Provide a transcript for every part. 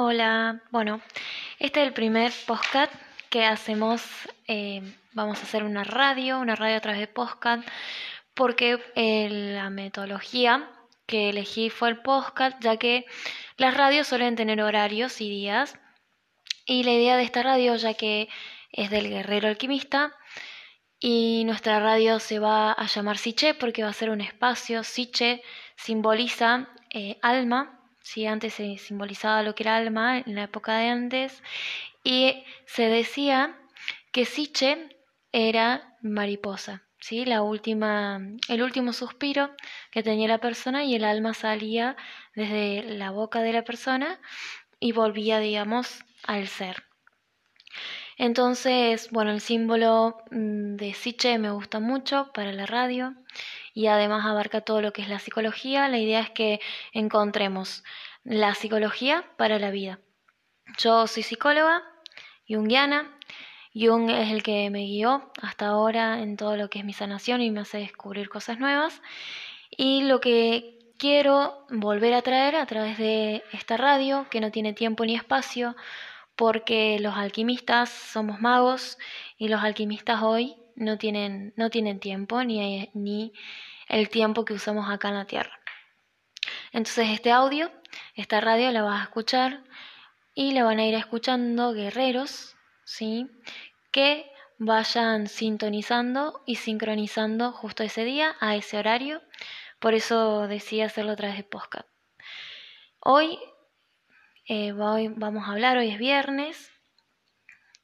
Hola, bueno, este es el primer podcast que hacemos. eh, vamos a hacer una radio, una radio a través de podcast, porque eh, la metodología que elegí fue el podcast, ya que las radios suelen tener horarios y días. Y la idea de esta radio, ya que es del guerrero alquimista, y nuestra radio se va a llamar Siche porque va a ser un espacio. Siche simboliza eh, alma, ¿sí? antes se simbolizaba lo que era alma en la época de antes, y se decía que Siche era mariposa, ¿sí? la última, el último suspiro que tenía la persona y el alma salía desde la boca de la persona y volvía, digamos, al ser. Entonces, bueno, el símbolo mm, de Siche me gusta mucho para la radio y además abarca todo lo que es la psicología. La idea es que encontremos la psicología para la vida. Yo soy psicóloga, junguiana. Jung es el que me guió hasta ahora en todo lo que es mi sanación y me hace descubrir cosas nuevas. Y lo que quiero volver a traer a través de esta radio, que no tiene tiempo ni espacio, porque los alquimistas somos magos y los alquimistas hoy no tienen, no tienen tiempo ni, ni el tiempo que usamos acá en la Tierra. Entonces este audio, esta radio la vas a escuchar y la van a ir escuchando guerreros, ¿sí? Que vayan sintonizando y sincronizando justo ese día, a ese horario. Por eso decidí hacerlo a través de podcast. Hoy eh, voy, vamos a hablar, hoy es viernes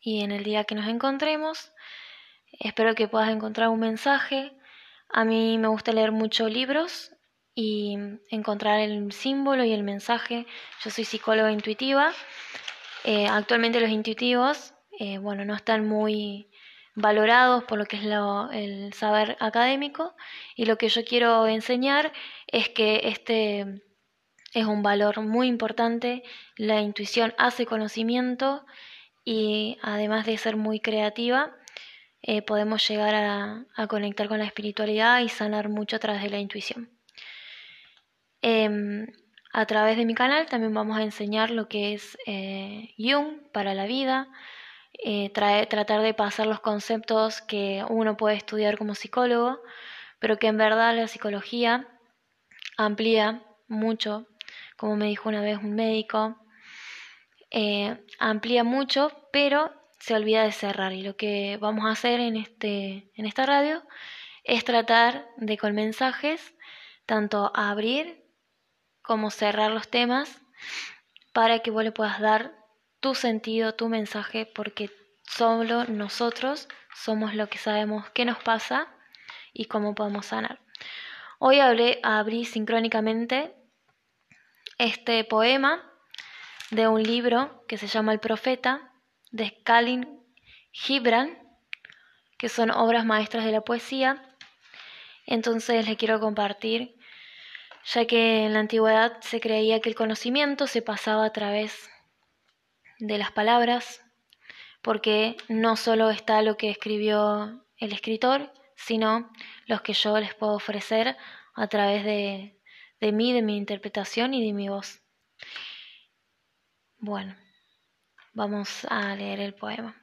y en el día que nos encontremos, espero que puedas encontrar un mensaje. A mí me gusta leer muchos libros y encontrar el símbolo y el mensaje. Yo soy psicóloga intuitiva. Eh, actualmente los intuitivos, eh, bueno, no están muy valorados por lo que es lo, el saber académico y lo que yo quiero enseñar es que este es un valor muy importante. La intuición hace conocimiento y además de ser muy creativa, eh, podemos llegar a, conectar con la espiritualidad y sanar mucho a través de la intuición. Eh, a través de mi canal también vamos a enseñar lo que es eh, Jung para la vida, eh, tratar de pasar los conceptos que uno puede estudiar como psicólogo, pero que en verdad la psicología amplía mucho como me dijo una vez un médico, amplía mucho, pero se olvida de cerrar. Y lo que vamos a hacer en, este, en esta radio es tratar de con mensajes tanto abrir como cerrar los temas para que vos le puedas dar tu sentido, tu mensaje, porque solo nosotros somos lo que sabemos qué nos pasa y cómo podemos sanar. Hoy hablé, abrí sincrónicamente este poema de un libro que se llama El Profeta, de Skalin Gibran, que son obras maestras de la poesía. Entonces les quiero compartir, ya que en la antigüedad se creía que el conocimiento se pasaba a través de las palabras, porque no solo está lo que escribió el escritor, sino los que yo les puedo ofrecer a través de, de mí, de mi interpretación y de mi voz. Bueno, vamos a leer el poema.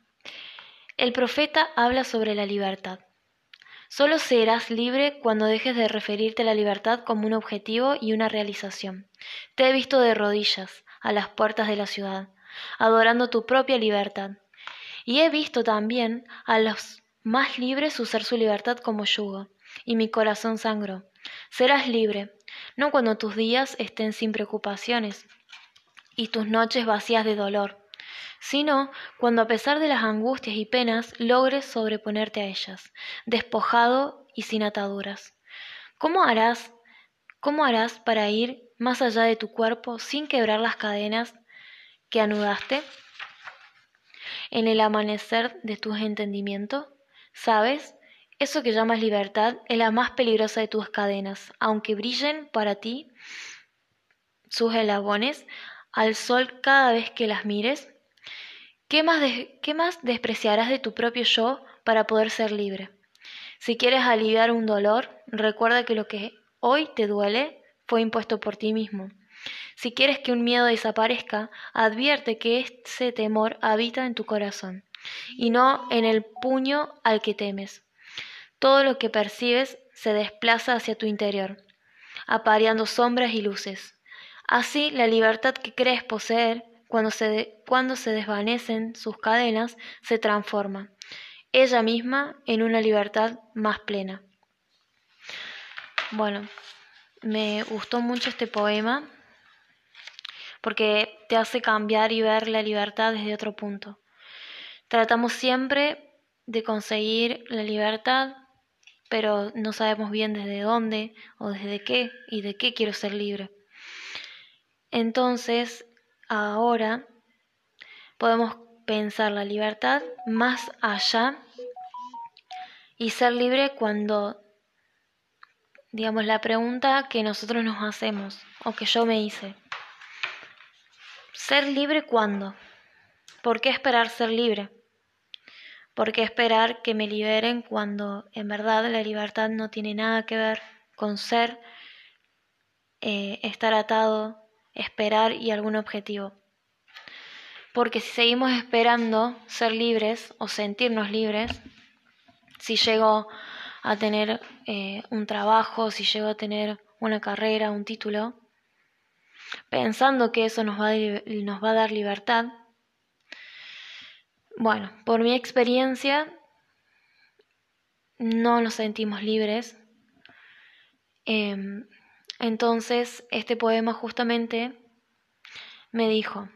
El profeta habla sobre la libertad. Solo serás libre cuando dejes de referirte a la libertad como un objetivo y una realización. Te he visto de rodillas a las puertas de la ciudad, adorando tu propia libertad. Y he visto también a los más libres usar su libertad como yugo, y mi corazón sangró. Serás libre, no cuando tus días estén sin preocupaciones y tus noches vacías de dolor, sino cuando a pesar de las angustias y penas logres sobreponerte a ellas, despojado y sin ataduras. ¿Cómo harás, cómo harás para ir más allá de tu cuerpo sin quebrar las cadenas que anudaste? En el amanecer de tu entendimiento, ¿sabes? Eso que llamas libertad es la más peligrosa de tus cadenas, aunque brillen para ti sus eslabones al sol cada vez que las mires. ¿Qué más, ¿Qué más despreciarás de tu propio yo para poder ser libre? Si quieres aliviar un dolor, recuerda que lo que hoy te duele fue impuesto por ti mismo. Si quieres que un miedo desaparezca, advierte que ese temor habita en tu corazón y no en el puño al que temes. Todo lo que percibes se desplaza hacia tu interior, apareando sombras y luces. Así, la libertad que crees poseer, cuando se, cuando se desvanecen sus cadenas, se transforma, ella misma, en una libertad más plena. Bueno, me gustó mucho este poema porque te hace cambiar y ver la libertad desde otro punto. Tratamos siempre de conseguir la libertad, pero no sabemos bien desde dónde o desde qué y de qué quiero ser libre. Entonces, ahora podemos pensar la libertad más allá y ser libre cuando, digamos, la pregunta que nosotros nos hacemos o que yo me hice. ¿Ser libre cuándo? ¿Por qué esperar ser libre? ¿Por qué esperar que me liberen cuando en verdad la libertad no tiene nada que ver con ser, eh, estar atado, esperar y algún objetivo? Porque si seguimos esperando ser libres o sentirnos libres, si llego a tener eh, un trabajo, si llego a tener una carrera, un título, pensando que eso nos va, a, nos va a dar libertad. Bueno, por mi experiencia, no nos sentimos libres. Em, entonces, este poema justamente me dijo,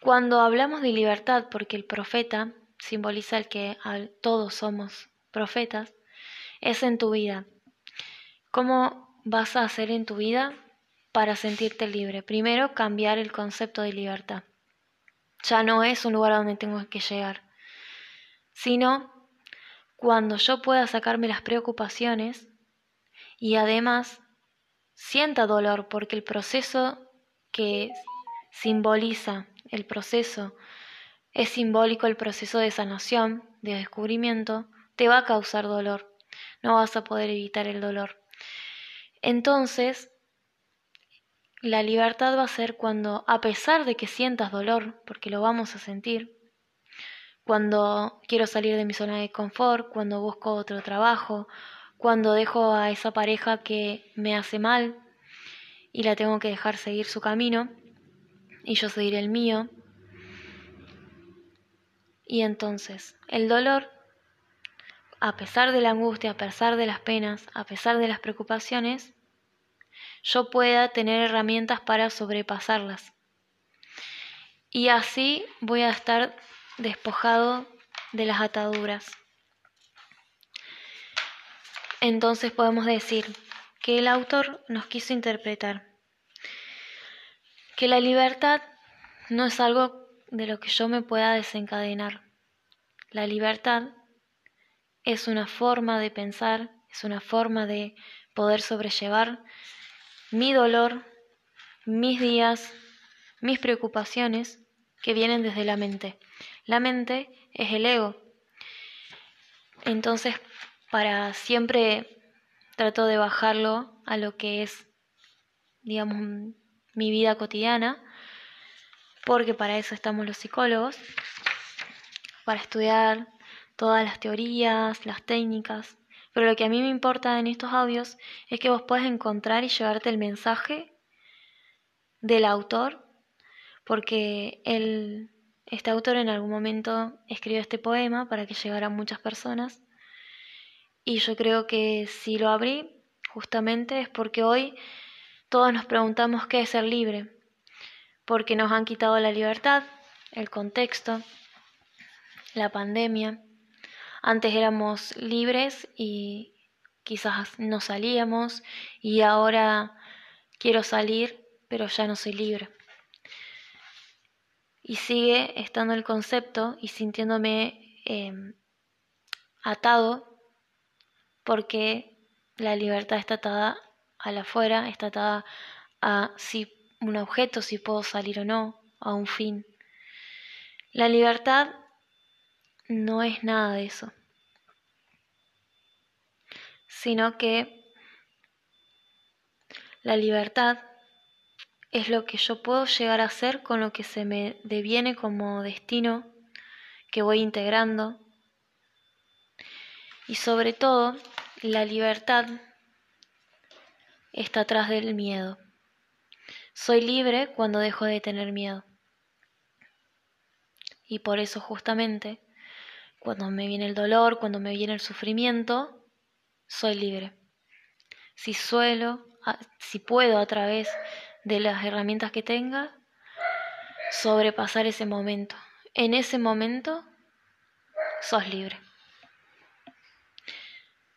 cuando hablamos de libertad, porque el profeta simboliza el que todos somos profetas, es en tu vida. ¿Cómo vas a hacer en tu vida para sentirte libre. Primero, cambiar el concepto de libertad. Ya no es un lugar a donde tengo que llegar, sino cuando yo pueda sacarme las preocupaciones y además sienta dolor porque el proceso que simboliza el proceso es simbólico el proceso de sanación, de descubrimiento, te va a causar dolor. No vas a poder evitar el dolor. Entonces, la libertad va a ser cuando, a pesar de que sientas dolor, porque lo vamos a sentir, cuando quiero salir de mi zona de confort, cuando busco otro trabajo, cuando dejo a esa pareja que me hace mal y la tengo que dejar seguir su camino y yo seguir el mío. Y entonces, el dolor, a pesar de la angustia, a pesar de las penas, a pesar de las preocupaciones, yo pueda tener herramientas para sobrepasarlas. Y así voy a estar despojado de las ataduras. Entonces podemos decir que el autor nos quiso interpretar que la libertad no es algo de lo que yo me pueda desencadenar. La libertad es una forma de pensar, es una forma de poder sobrellevar mi dolor, mis días, mis preocupaciones que vienen desde la mente. La mente es el ego. Entonces, para siempre trato de bajarlo a lo que es, digamos, mi vida cotidiana, porque para eso estamos los psicólogos, para estudiar todas las teorías, las técnicas, pero lo que a mí me importa en estos audios es que vos puedas encontrar y llevarte el mensaje del autor, porque él, este autor en algún momento escribió este poema para que llegara a muchas personas. Y yo creo que si lo abrí, justamente es porque hoy todos nos preguntamos qué es ser libre, porque nos han quitado la libertad, el contexto, la pandemia, antes éramos libres y quizás no salíamos y ahora quiero salir, pero ya no soy libre. Y sigue estando el concepto y sintiéndome em, atado porque la libertad está atada a la afuera, está atada a si un objeto, si puedo salir o no, a un fin. La libertad no es nada de eso, sino que la libertad es lo que yo puedo llegar a hacer con lo que se me deviene como destino que voy integrando. Y sobre todo, la libertad está atrás del miedo. Soy libre cuando dejo de tener miedo. Y por eso justamente, cuando me viene el dolor, cuando me viene el sufrimiento, soy libre. Si suelo, si puedo a través de las herramientas que tenga, sobrepasar ese momento. En ese momento, sos libre.